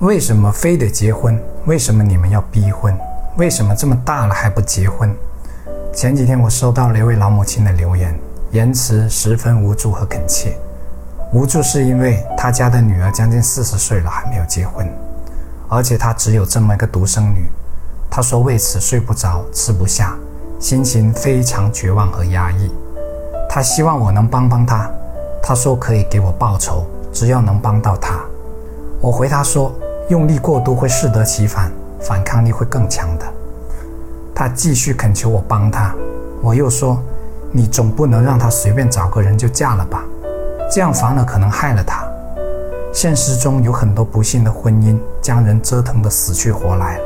为什么非得结婚？为什么你们要逼婚？为什么这么大了还不结婚？前几天我收到了一位老母亲的留言，言辞十分无助和恳切。无助是因为她家的女儿将近四十岁了还没有结婚，而且她只有这么一个独生女。她说为此睡不着、吃不下，心情非常绝望和压抑。她希望我能帮帮她，她说可以给我报酬，只要能帮到她。我回她说。用力过度会适得其反，反抗力会更强的。他继续恳求我帮他，我又说：“你总不能让他随便找个人就嫁了吧？这样反而可能害了他。现实中有很多不幸的婚姻，将人折腾得死去活来了。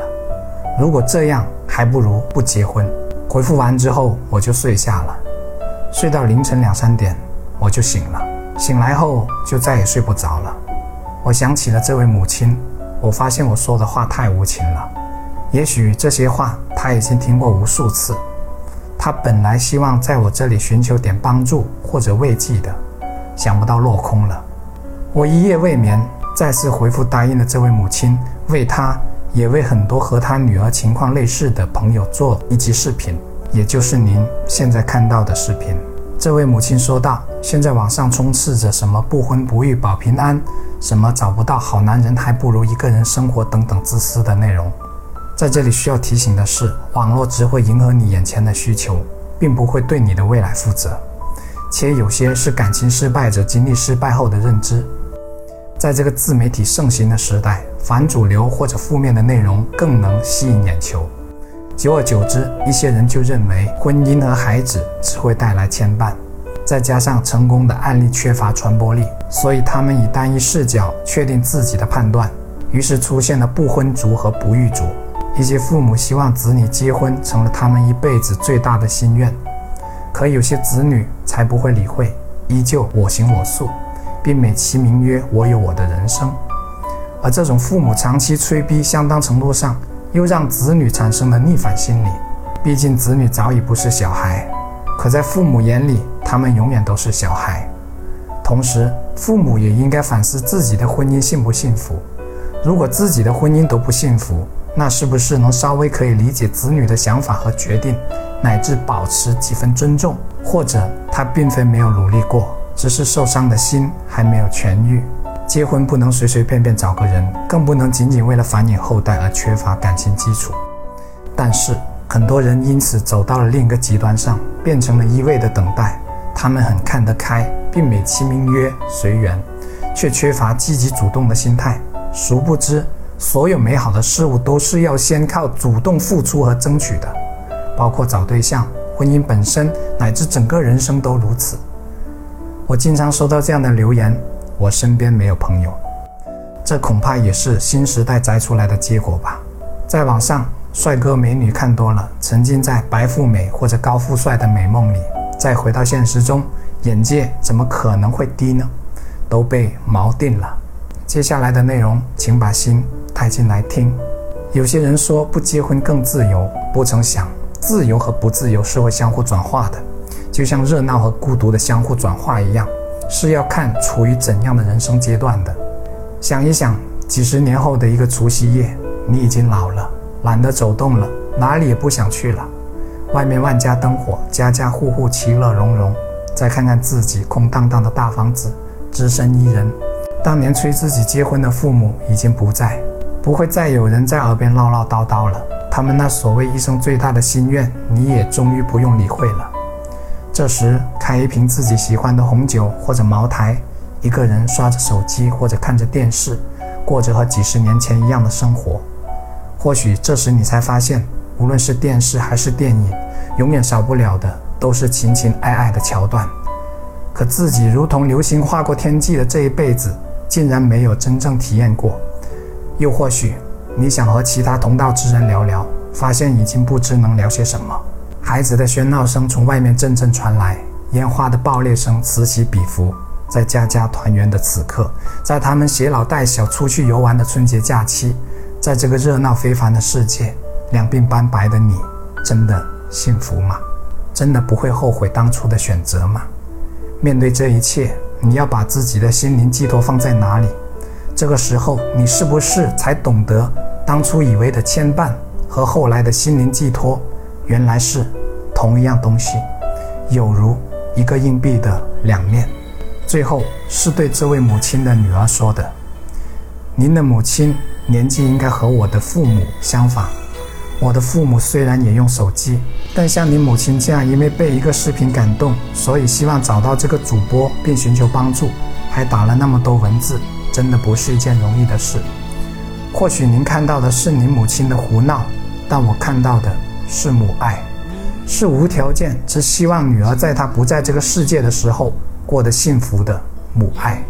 如果这样，还不如不结婚。”回复完之后，我就睡下了，睡到凌晨两三点，我就醒了。醒来后就再也睡不着了。我想起了这位母亲。我发现我说的话太无情了，也许这些话他已经听过无数次。他本来希望在我这里寻求点帮助或者慰藉的，想不到落空了。我一夜未眠，再次回复答应了这位母亲，为他也为很多和他女儿情况类似的朋友做一集视频，也就是您现在看到的视频。这位母亲说道：“现在网上充斥着什么不婚不育保平安，什么找不到好男人还不如一个人生活等等自私的内容。在这里需要提醒的是，网络只会迎合你眼前的需求，并不会对你的未来负责。且有些是感情失败者经历失败后的认知。在这个自媒体盛行的时代，反主流或者负面的内容更能吸引眼球。”久而久之，一些人就认为婚姻和孩子只会带来牵绊，再加上成功的案例缺乏传播力，所以他们以单一视角确定自己的判断，于是出现了不婚族和不育族。一些父母希望子女结婚成了他们一辈子最大的心愿，可有些子女才不会理会，依旧我行我素，并美其名曰我有我的人生。而这种父母长期催逼，相当程度上。又让子女产生了逆反心理，毕竟子女早已不是小孩，可在父母眼里，他们永远都是小孩。同时，父母也应该反思自己的婚姻幸不幸福。如果自己的婚姻都不幸福，那是不是能稍微可以理解子女的想法和决定，乃至保持几分尊重？或者他并非没有努力过，只是受伤的心还没有痊愈。结婚不能随随便便找个人，更不能仅仅为了繁衍后代而缺乏感情基础。但是很多人因此走到了另一个极端上，变成了一味的等待。他们很看得开，并美其名曰随缘，却缺乏积极主动的心态。殊不知，所有美好的事物都是要先靠主动付出和争取的，包括找对象、婚姻本身，乃至整个人生都如此。我经常收到这样的留言。我身边没有朋友，这恐怕也是新时代摘出来的结果吧。在网上，帅哥美女看多了，沉浸在白富美或者高富帅的美梦里，再回到现实中，眼界怎么可能会低呢？都被锚定了。接下来的内容，请把心带进来听。有些人说不结婚更自由，不曾想，自由和不自由是会相互转化的，就像热闹和孤独的相互转化一样。是要看处于怎样的人生阶段的。想一想，几十年后的一个除夕夜，你已经老了，懒得走动了，哪里也不想去了。外面万家灯火，家家户户其乐融融。再看看自己空荡荡的大房子，只身一人。当年催自己结婚的父母已经不在，不会再有人在耳边唠唠叨叨了。他们那所谓一生最大的心愿，你也终于不用理会了。这时，开一瓶自己喜欢的红酒或者茅台，一个人刷着手机或者看着电视，过着和几十年前一样的生活。或许这时你才发现，无论是电视还是电影，永远少不了的都是情情爱爱的桥段。可自己如同流星划过天际的这一辈子，竟然没有真正体验过。又或许，你想和其他同道之人聊聊，发现已经不知能聊些什么。孩子的喧闹声从外面阵阵传来，烟花的爆裂声此起彼伏。在家家团圆的此刻，在他们携老带小出去游玩的春节假期，在这个热闹非凡的世界，两鬓斑白的你，真的幸福吗？真的不会后悔当初的选择吗？面对这一切，你要把自己的心灵寄托放在哪里？这个时候，你是不是才懂得当初以为的牵绊和后来的心灵寄托，原来是同一样东西，有如一个硬币的两面。最后是对这位母亲的女儿说的：“您的母亲年纪应该和我的父母相仿。我的父母虽然也用手机，但像您母亲这样，因为被一个视频感动，所以希望找到这个主播并寻求帮助，还打了那么多文字。”真的不是一件容易的事。或许您看到的是您母亲的胡闹，但我看到的是母爱，是无条件只希望女儿在她不在这个世界的时候过得幸福的母爱。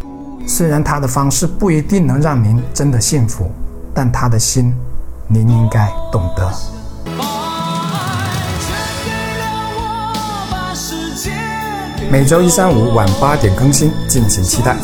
虽然她的方式不一定能让您真的幸福，但她的心，您应该懂得。每周一、三、五晚八点更新，敬请期待。